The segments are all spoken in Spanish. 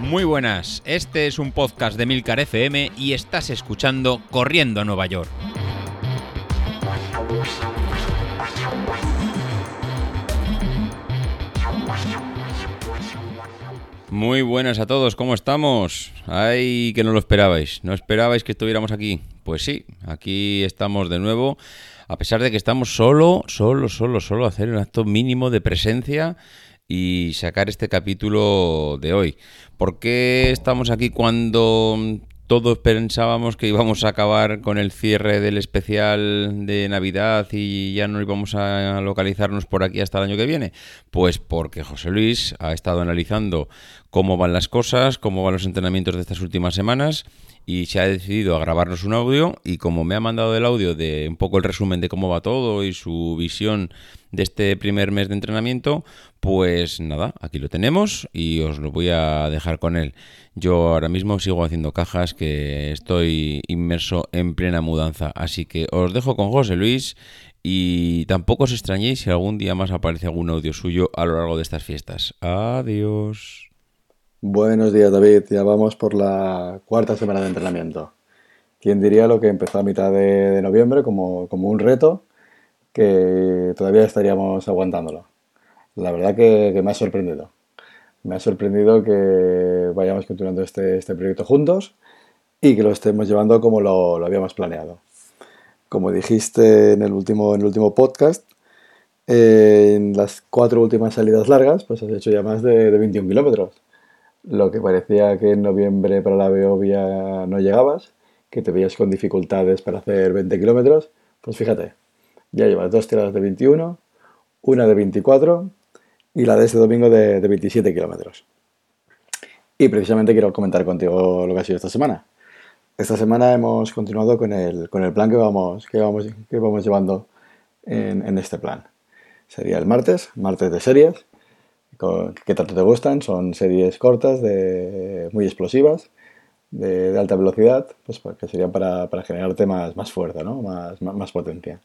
Muy buenas, este es un podcast de Milcar FM y estás escuchando Corriendo a Nueva York. Muy buenas a todos, ¿cómo estamos? Ay, que no lo esperabais, ¿no esperabais que estuviéramos aquí? Pues sí, aquí estamos de nuevo, a pesar de que estamos solo, solo, solo, solo a hacer un acto mínimo de presencia y sacar este capítulo de hoy. ¿Por qué estamos aquí cuando todos pensábamos que íbamos a acabar con el cierre del especial de Navidad y ya no íbamos a localizarnos por aquí hasta el año que viene? Pues porque José Luis ha estado analizando cómo van las cosas, cómo van los entrenamientos de estas últimas semanas y se ha decidido a grabarnos un audio y como me ha mandado el audio de un poco el resumen de cómo va todo y su visión de este primer mes de entrenamiento, pues nada, aquí lo tenemos y os lo voy a dejar con él. Yo ahora mismo sigo haciendo cajas que estoy inmerso en plena mudanza, así que os dejo con José Luis y tampoco os extrañéis si algún día más aparece algún audio suyo a lo largo de estas fiestas. Adiós. Buenos días David, ya vamos por la cuarta semana de entrenamiento. ¿Quién diría lo que empezó a mitad de, noviembre como, como, un reto que todavía estaríamos aguantándolo? La verdad que, me ha sorprendido. Me ha sorprendido que vayamos continuando este, este proyecto juntos y que lo estemos llevando como lo, habíamos planeado. Como dijiste en el último, en el último podcast, en las cuatro últimas salidas largas, pues has hecho ya más de, de 21 kilómetros lo que parecía que en noviembre para la Beovia no llegabas, que te veías con dificultades para hacer 20 kilómetros, pues fíjate, ya llevas dos tiradas de 21, una de 24 y la de este domingo de, 27 kilómetros. Y precisamente quiero comentar contigo lo que ha sido esta semana. Esta semana hemos continuado con el, con el plan que vamos, que vamos, que vamos llevando en, en este plan. Sería el martes, martes de series, que tanto te gustan. Son series cortas, de, muy explosivas, de, alta velocidad, pues, pues que serían para, para generarte más, más fuerza, ¿no? más, más, potencia.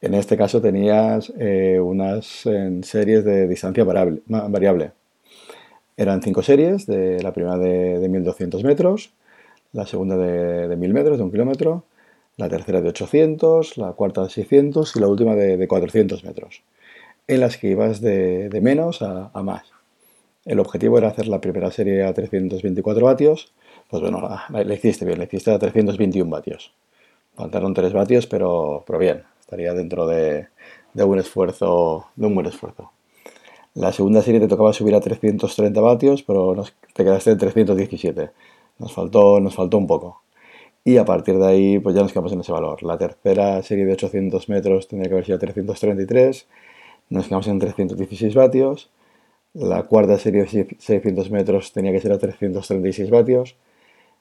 En este caso tenías eh, unas series de distancia variable, variable. Eran cinco series, de, la primera de, de 1200 metros, la segunda de, de 1000 metros, de un kilómetro, la tercera de 800, la cuarta de 600 y la última de, de 400 metros en las que ibas de, menos a, más. El objetivo era hacer la primera serie a 324 vatios, pues bueno, la, hiciste bien, la hiciste a 321 vatios. Faltaron 3 vatios, pero, pero bien, estaría dentro de, un esfuerzo, de un buen esfuerzo. La segunda serie te tocaba subir a 330 vatios, pero te quedaste en 317. Nos faltó, nos faltó un poco. Y a partir de ahí, pues ya nos quedamos en ese valor. La tercera serie de 800 metros tendría que haber sido 333 nos quedamos en 316 vatios. La cuarta serie de 600 metros tenía que ser a 336 vatios.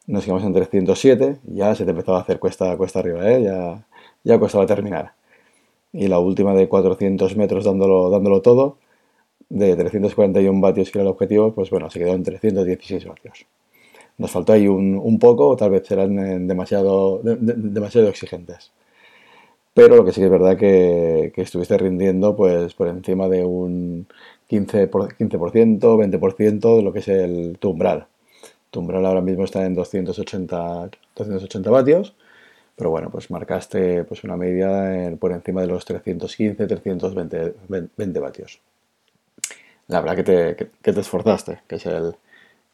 Nos quedamos en 307. Ya se te empezaba a hacer cuesta, cuesta arriba, ¿eh? ya, ya costaba terminar. Y la última de 400 metros dándolo, dándolo todo, de 341 vatios que era el objetivo, pues bueno, se quedó en 316 vatios. Nos faltó ahí un, un poco, o tal vez serán demasiado, demasiado exigentes. Pero lo que sí que es verdad que, que estuviste rindiendo pues por encima de un 15%, 15% 20% de lo que es el tu umbral. Tu ahora mismo está en 280, 280 vatios, pero bueno, pues marcaste pues una media por encima de los 315, 320 20 vatios. La verdad que te, que, te esforzaste, que es el,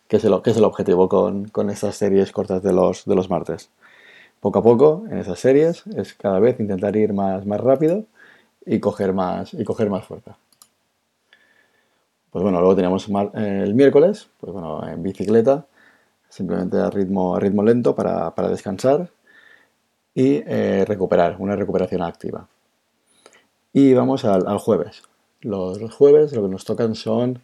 que es el, que es el objetivo con, con estas series cortas de los, de los martes poco a poco en esas series es cada vez intentar ir más, más rápido y coger más, y coger más fuerza. Pues bueno, luego teníamos el miércoles, pues bueno, en bicicleta, simplemente a ritmo, ritmo lento para, descansar y eh, recuperar, una recuperación activa. Y vamos al, jueves. Los, jueves lo que nos tocan son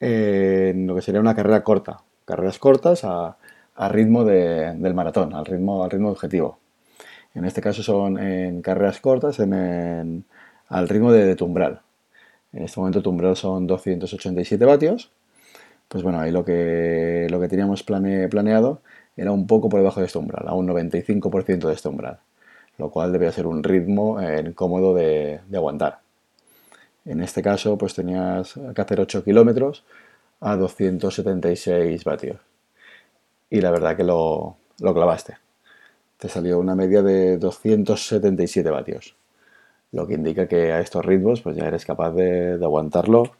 eh, lo que sería una carrera corta, carreras cortas a, a ritmo del maratón, al ritmo, al ritmo objetivo. En este caso son en carreras cortas, en, al ritmo de, tumbral. En este momento tumbral son 287 vatios. Pues bueno, ahí lo que, lo que teníamos planeado era un poco por debajo de este umbral, a un 95% de este umbral, lo cual debía ser un ritmo eh, cómodo de, aguantar. En este caso, pues tenías que hacer 8 kilómetros a 276 vatios. Y la verdad que lo, lo clavaste. Te salió una media de 277 vatios. Lo que indica que a estos ritmos pues ya eres capaz de, aguantarlo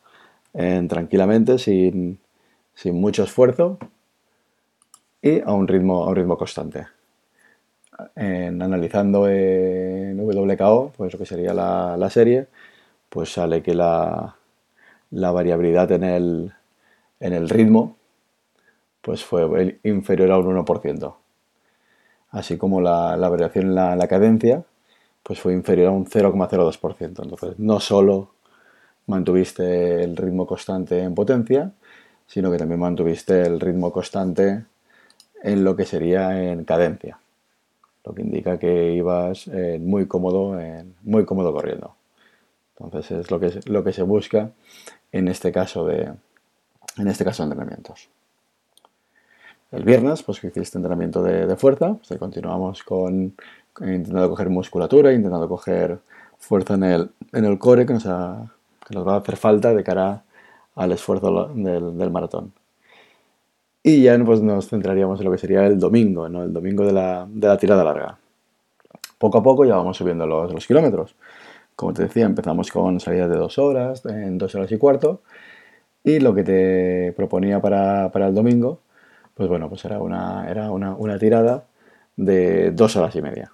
tranquilamente, sin, sin mucho esfuerzo y a un ritmo, a un ritmo constante. En, analizando en WKO, pues lo que sería la, serie, pues sale que la, variabilidad en el, en el ritmo pues fue inferior a un 1%. Así como la, variación en la, cadencia pues fue inferior a un 0,02%. Entonces, no solo mantuviste el ritmo constante en potencia, sino que también mantuviste el ritmo constante en lo que sería en cadencia, lo que indica que ibas eh, muy cómodo, muy cómodo corriendo. Entonces es lo que, lo que se busca en este caso de, en este caso de entrenamientos. El viernes, pues que hiciste entrenamiento de, fuerza, pues continuamos con, intentando coger musculatura, intentando coger fuerza en el, en el core que nos, que nos va a hacer falta de cara al esfuerzo del maratón. Y ya pues, nos centraríamos en lo que sería el domingo, el domingo de la, de la tirada larga. Poco a poco ya vamos subiendo los, los kilómetros. Como te decía, empezamos con salidas de dos horas, en dos horas y cuarto. Y lo que te proponía para, para el domingo, pues bueno, pues era una, era una, una, tirada de dos horas y media.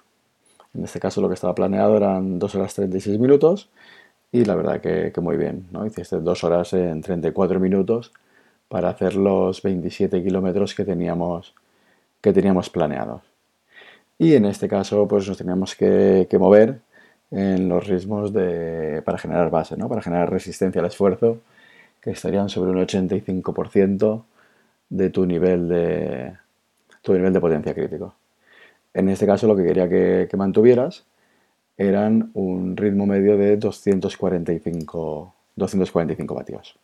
En este caso lo que estaba planeado eran dos horas 36 minutos y la verdad que, que muy bien, ¿no? Hiciste dos horas en 34 minutos para hacer los 27 kilómetros que teníamos, que teníamos planeados. Y en este caso, pues nos teníamos que, mover en los ritmos de, para generar base, ¿no? para generar resistencia al esfuerzo, que estarían sobre un 85% de tu nivel de, tu nivel de potencia crítico. En este caso, lo que quería que, mantuvieras eran un ritmo medio de 245, 245 vatios.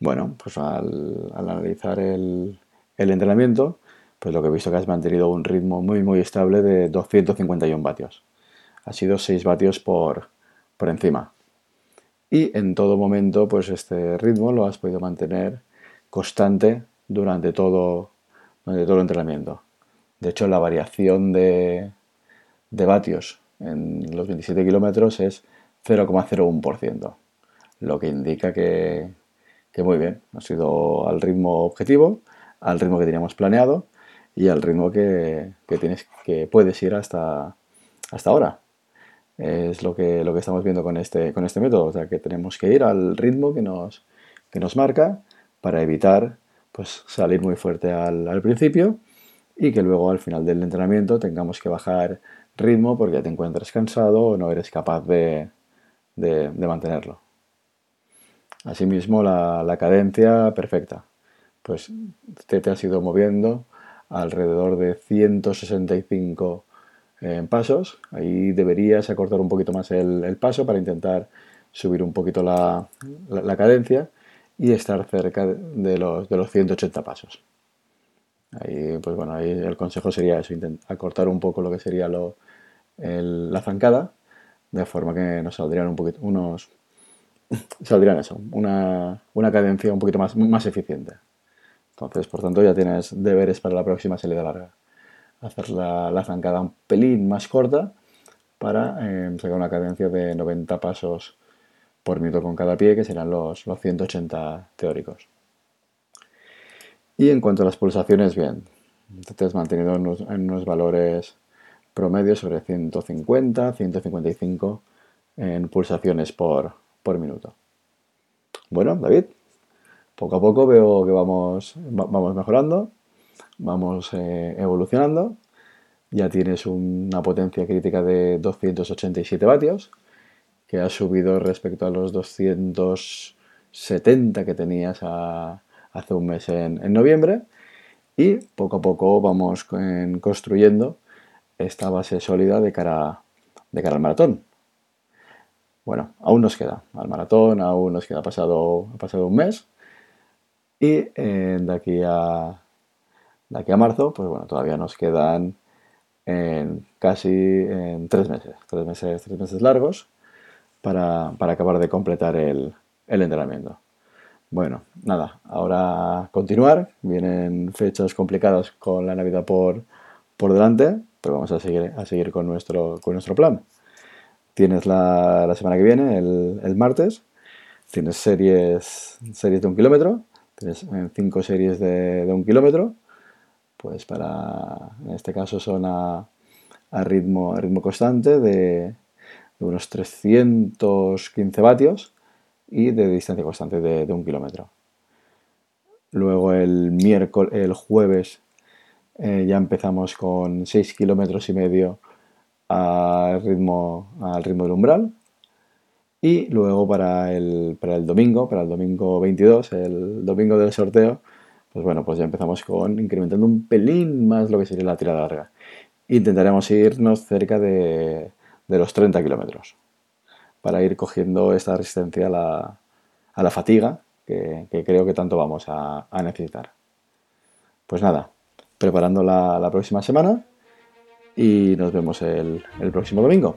Bueno, pues al, analizar el, entrenamiento, pues lo que he visto que has mantenido un ritmo muy muy estable de 251 vatios. Ha sido 6 vatios por, por encima. Y en todo momento, pues este ritmo lo has podido mantener constante durante todo, durante todo el entrenamiento. De hecho, la variación de, de vatios en los 27 kilómetros es 0,01%, lo que indica que, que muy bien, ha sido al ritmo objetivo, al ritmo que teníamos planeado y al ritmo que, tienes, que puedes ir hasta, hasta ahora. Es lo que, lo que estamos viendo con este, con este método, o sea que tenemos que ir al ritmo que nos, que nos marca para evitar pues, salir muy fuerte al, principio y que luego al final del entrenamiento tengamos que bajar ritmo porque te encuentras cansado o no eres capaz de mantenerlo. Asimismo, la, cadencia perfecta. Pues te, has ido moviendo alrededor de 165 eh, pasos. Ahí deberías acortar un poquito más el, paso para intentar subir un poquito la, cadencia y estar cerca de los, de los 180 pasos. Ahí, pues bueno, ahí el consejo sería eso, acortar un poco lo que sería lo, la zancada, de forma que nos saldrían un poquito, unos saldrían eso, una, cadencia un poquito más, más eficiente. Entonces, por tanto, ya tienes deberes para la próxima salida larga. Hacer la, zancada un pelín más corta para eh, sacar una cadencia de 90 pasos por minuto con cada pie, que serán los, los 180 teóricos. Y en cuanto a las pulsaciones, bien, te has mantenido en unos, valores promedios sobre 150, 155 en pulsaciones por, por minuto. Bueno, David, poco a poco veo que vamos, vamos mejorando, vamos eh, evolucionando. Ya tienes una potencia crítica de 287 vatios, que ha subido respecto a los 270 que tenías hace un mes en, noviembre. Y poco a poco vamos construyendo esta base sólida de cara, de cara al maratón. Bueno, aún nos queda al maratón, aún nos queda pasado, ha pasado un mes. Y eh, de, aquí a, de aquí a marzo, pues bueno, todavía nos quedan en casi en tres meses, tres meses, tres meses largos, para, acabar de completar el, entrenamiento. Bueno, nada, ahora continuar. Vienen fechas complicadas con la Navidad por, por delante, pero vamos a seguir, a seguir con, nuestro, con nuestro plan. Tienes la, semana que viene, el, martes, tienes series, series de un kilómetro, tienes eh, cinco series de, un kilómetro, pues para, en este caso son a, ritmo, ritmo constante de, unos 315 vatios y de distancia constante de, un kilómetro. Luego el miércoles, el jueves eh, ya empezamos con 6 kilómetros y medio al ritmo, al ritmo del umbral. Y luego para el, para el domingo, para el domingo 22, el domingo del sorteo, pues bueno, pues ya empezamos con incrementando un pelín más lo que sería la tirada larga. Intentaremos irnos cerca de, de los 30 kilómetros para ir cogiendo esta resistencia a la, a la fatiga que, creo que tanto vamos a, necesitar. Pues nada, preparando la, la próxima semana y nos vemos el, el próximo domingo.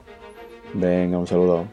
Venga, un saludo.